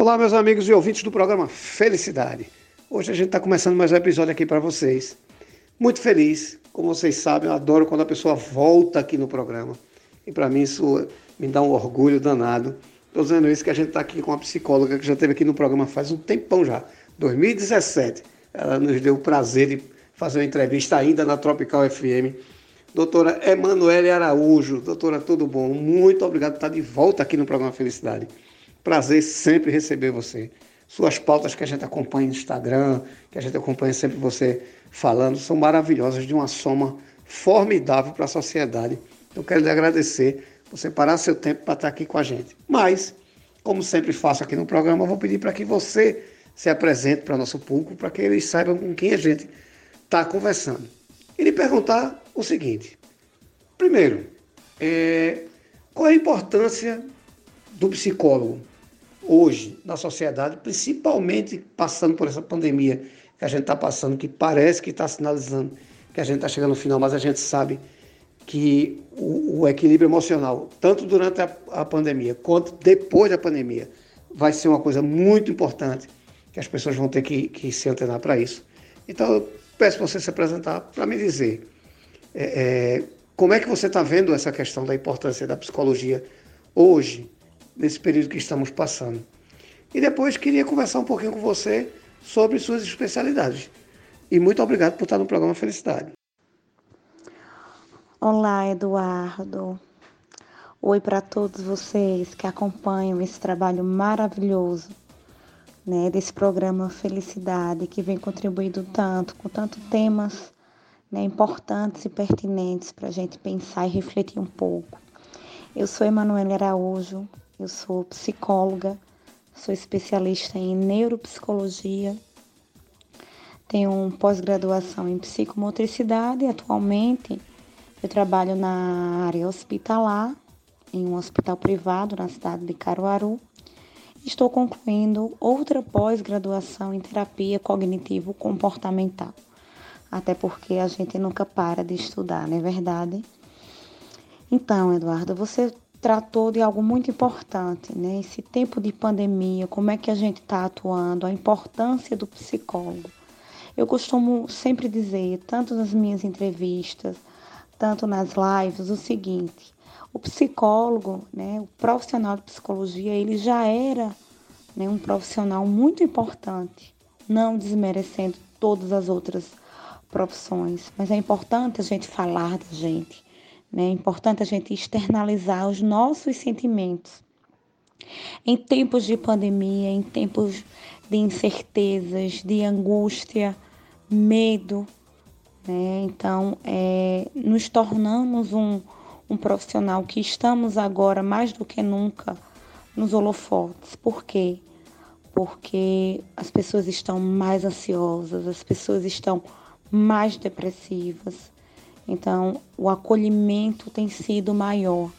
Olá, meus amigos e ouvintes do programa Felicidade. Hoje a gente está começando mais um episódio aqui para vocês. Muito feliz, como vocês sabem, eu adoro quando a pessoa volta aqui no programa. E para mim isso me dá um orgulho danado. Estou dizendo isso que a gente está aqui com uma psicóloga que já esteve aqui no programa faz um tempão já, 2017. Ela nos deu o prazer de fazer uma entrevista ainda na Tropical FM. Doutora Emanuele Araújo. Doutora, tudo bom? Muito obrigado por estar de volta aqui no programa Felicidade. Prazer sempre receber você. Suas pautas que a gente acompanha no Instagram, que a gente acompanha sempre você falando, são maravilhosas, de uma soma formidável para a sociedade. Eu quero lhe agradecer por separar seu tempo para estar aqui com a gente. Mas, como sempre faço aqui no programa, vou pedir para que você se apresente para o nosso público, para que eles saibam com quem a gente está conversando. E lhe perguntar o seguinte: primeiro, é, qual é a importância do psicólogo hoje na sociedade, principalmente passando por essa pandemia que a gente está passando, que parece que está sinalizando que a gente está chegando no final, mas a gente sabe que o, o equilíbrio emocional, tanto durante a, a, pandemia quanto depois da pandemia, vai ser uma coisa muito importante que as pessoas vão ter que, que se antenar para isso. Então, eu peço para você se apresentar para me dizer é, é, como é que você está vendo essa questão da importância da psicologia hoje nesse período que estamos passando. E depois queria conversar um pouquinho com você sobre suas especialidades. E muito obrigado por estar no programa Felicidade. Olá, Eduardo. Oi para todos vocês que acompanham esse trabalho maravilhoso né, desse programa Felicidade, que vem contribuindo tanto, com tantos temas né, importantes e pertinentes para a gente pensar e refletir um pouco. Eu sou Emanuele Araújo, eu sou psicóloga, sou especialista em neuropsicologia, tenho pós-graduação em psicomotricidade. Atualmente eu trabalho na área hospitalar, em um hospital privado na cidade de Caruaru. Estou concluindo outra pós-graduação em terapia cognitivo-comportamental. Até porque a gente nunca para de estudar, não é verdade? Então, Eduardo, você tratou de algo muito importante, né? Esse tempo de pandemia, como é que a gente está atuando, a importância do psicólogo. Eu costumo sempre dizer, tanto nas minhas entrevistas, tanto nas lives, o seguinte: o psicólogo, né, o profissional de psicologia, ele já era né, um profissional muito importante, não desmerecendo todas as outras profissões, mas é importante a gente falar da gente? É importante a gente externalizar os nossos sentimentos. Em tempos de pandemia, em tempos de incertezas, de angústia, medo, né? Então, é, nos tornamos um, um profissional que estamos agora mais do que nunca nos holofotes. Por quê? Porque as pessoas estão mais ansiosas, as pessoas estão mais depressivas, então, o acolhimento tem sido maior,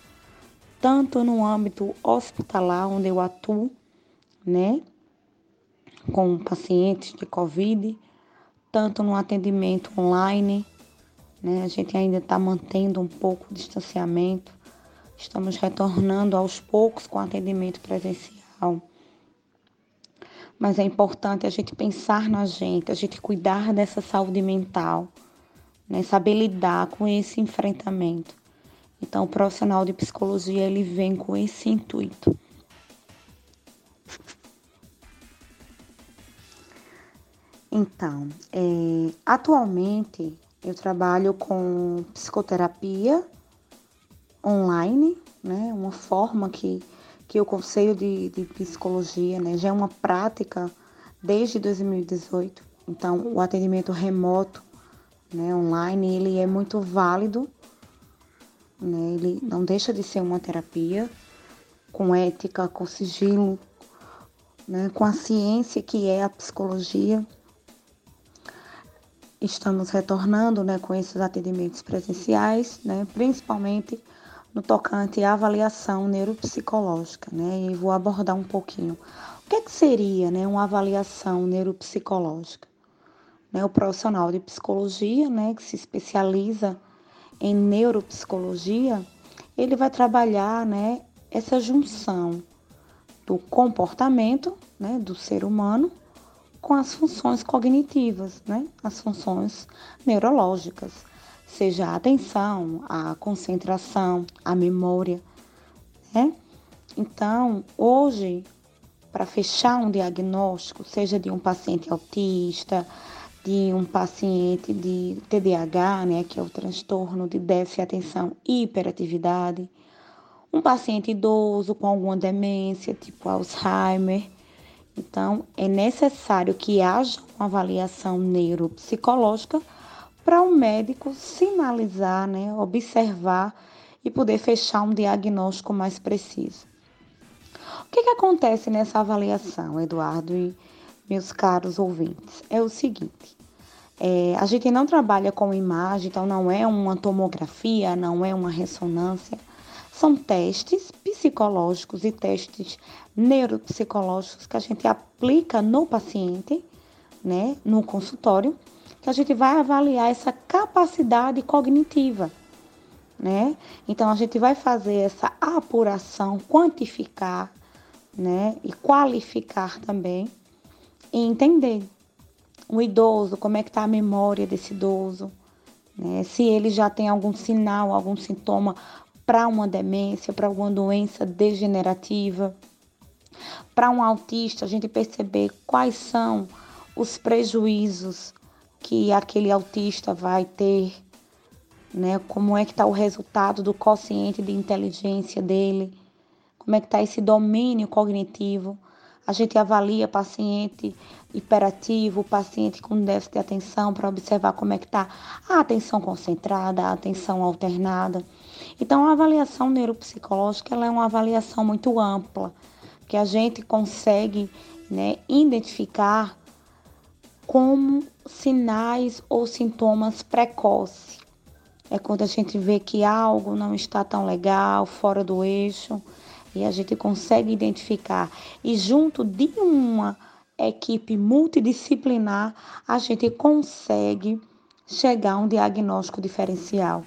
tanto no âmbito hospitalar, onde eu atuo, né, com pacientes de Covid, tanto no atendimento online, né, a gente ainda está mantendo um pouco o distanciamento, estamos retornando aos poucos com atendimento presencial. Mas é importante a gente pensar na gente, a gente cuidar dessa saúde mental né? saber lidar com esse enfrentamento. Então, o profissional de psicologia ele vem com esse intuito. Então, é, atualmente eu trabalho com psicoterapia online, né? Uma forma que, que o Conselho de, de Psicologia né, já é uma prática desde 2018. Então, o atendimento remoto né, online, ele é muito válido, né, ele não deixa de ser uma terapia com ética, com sigilo, né, com a ciência que é a psicologia. Estamos retornando né, com esses atendimentos presenciais, né, principalmente no tocante à avaliação neuropsicológica, né? E vou abordar um pouquinho. O que, é que seria né, uma avaliação neuropsicológica? Né, o profissional de psicologia, né, que se especializa em neuropsicologia, ele vai trabalhar, né, essa junção do comportamento né, do ser humano com as funções cognitivas, né, as funções neurológicas, seja a atenção, a concentração, a memória. Né? Então, hoje, para fechar um diagnóstico, seja de um paciente autista, de um paciente de TDAH, né, que é o transtorno de déficit de atenção e hiperatividade, um paciente idoso com alguma demência, tipo Alzheimer. Então, é necessário que haja uma avaliação neuropsicológica para o um médico sinalizar, né, observar e poder fechar um diagnóstico mais preciso. O que, que acontece nessa avaliação, Eduardo e meus caros ouvintes? É o seguinte: é, a gente não trabalha com imagem, então não é uma tomografia, não é uma ressonância são testes psicológicos e testes neuropsicológicos que a gente aplica no paciente, né, no consultório, que a gente vai avaliar essa capacidade cognitiva, né? Então a gente vai fazer essa apuração, quantificar, né, e qualificar também e entender o idoso, como é que está a memória desse idoso, né? Se ele já tem algum sinal, algum sintoma para uma demência, para alguma doença degenerativa. Para um autista, a gente perceber quais são os prejuízos que aquele autista vai ter, né? Como é que está o resultado do quociente de inteligência dele, como é que está esse domínio cognitivo. A gente avalia paciente hiperativo, paciente com déficit de atenção para observar como é que está a atenção concentrada, a atenção alternada. Então, a avaliação neuropsicológica ela é uma avaliação muito ampla, que a gente consegue né, identificar como sinais ou sintomas precoces. É quando a gente vê que algo não está tão legal, fora do eixo, e a gente consegue identificar. E junto de uma equipe multidisciplinar, a gente consegue chegar a um diagnóstico diferencial.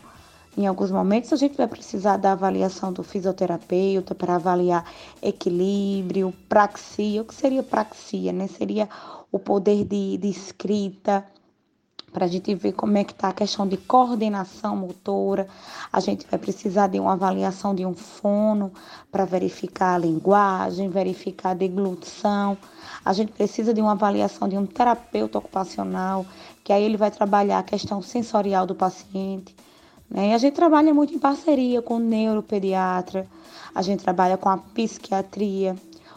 Em alguns momentos a gente vai precisar da avaliação do fisioterapeuta para avaliar equilíbrio, praxia. O que seria praxia, né? Seria o poder de, de escrita, para a gente ver como é que está a questão de coordenação motora. A gente vai precisar de uma avaliação de um fono para verificar a linguagem, verificar a deglutição. A gente precisa de uma avaliação de um terapeuta ocupacional, que aí ele vai trabalhar a questão sensorial do paciente. Né? E a gente trabalha muito em parceria com o neuropediatra, a gente trabalha com a psiquiatria,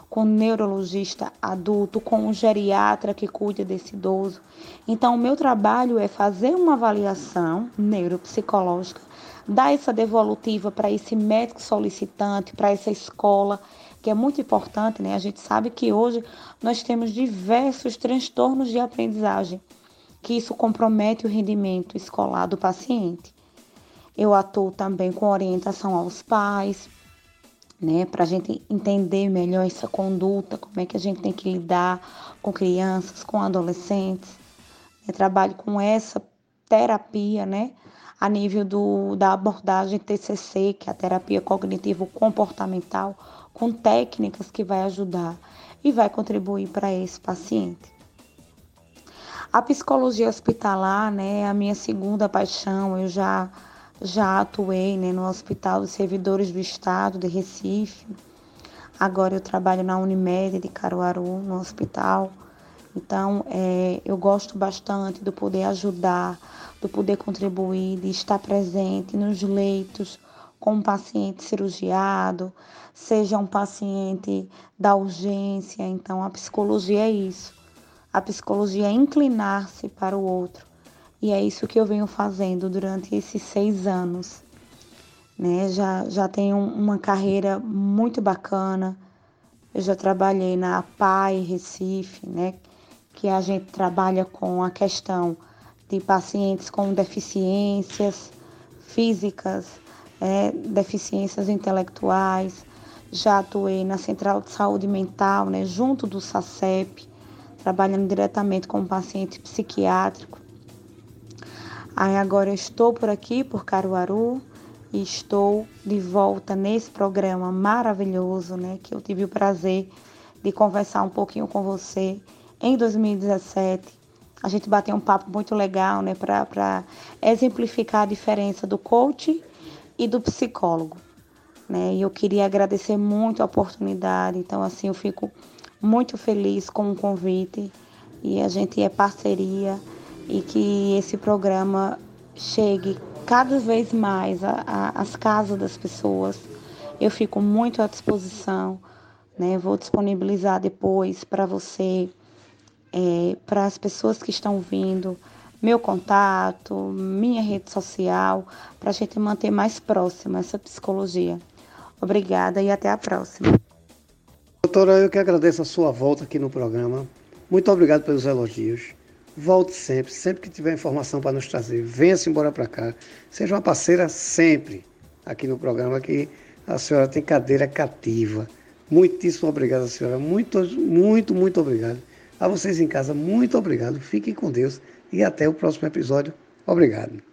com o neurologista adulto, com o geriatra que cuida desse idoso. Então, o meu trabalho é fazer uma avaliação neuropsicológica, dar essa devolutiva para esse médico solicitante, para essa escola, que é muito importante, né? A gente sabe que hoje nós temos diversos transtornos de aprendizagem, que isso compromete o rendimento escolar do paciente. Eu atuo também com orientação aos pais, né, para a gente entender melhor essa conduta, como é que a gente tem que lidar com crianças, com adolescentes. Eu trabalho com essa terapia, né, a nível do, da abordagem TCC, que é a terapia cognitivo-comportamental, com técnicas que vai ajudar e vai contribuir para esse paciente. A psicologia hospitalar, né, é a minha segunda paixão. Eu já já atuei né, no Hospital dos Servidores do Estado de Recife. Agora eu trabalho na Unimed de Caruaru, no hospital. Então, é, eu gosto bastante do poder ajudar, do poder contribuir, de estar presente nos leitos com um paciente cirurgiado, seja um paciente da urgência. Então, a psicologia é isso. A psicologia é inclinar-se para o outro e é isso que eu venho fazendo durante esses seis anos. Né? Já, já tenho uma carreira muito bacana. Eu já trabalhei na PAI Recife, né? que a gente trabalha com a questão de pacientes com deficiências físicas, é, deficiências intelectuais. Já atuei na Central de Saúde Mental, né, junto do SACEP, trabalhando diretamente com paciente psiquiátrico. Aí agora eu estou por aqui, por Caruaru, e estou de volta nesse programa maravilhoso, né? Que eu tive o prazer de conversar um pouquinho com você em 2017. A gente bateu um papo muito legal, né, para exemplificar a diferença do coach e do psicólogo, né? E eu queria agradecer muito a oportunidade. Então, assim, eu fico muito feliz com o convite e a gente é parceria e que esse programa chegue cada vez mais às casas das pessoas. Eu fico muito à disposição, né? Vou disponibilizar depois para você é, para as pessoas que estão vindo, meu contato, minha rede social, para a gente manter mais próxima essa psicologia. Obrigada e até a próxima. Doutora, eu que agradeço a sua volta aqui no programa. Muito obrigado pelos elogios. Volte sempre, sempre que tiver informação para nos trazer. Venha-se embora para cá. Seja uma parceira sempre aqui no programa, que a senhora tem cadeira cativa. Muitíssimo obrigado, senhora. Muito, muito, muito obrigado. A vocês em casa, muito obrigado. Fiquem com Deus e até o próximo episódio. Obrigado.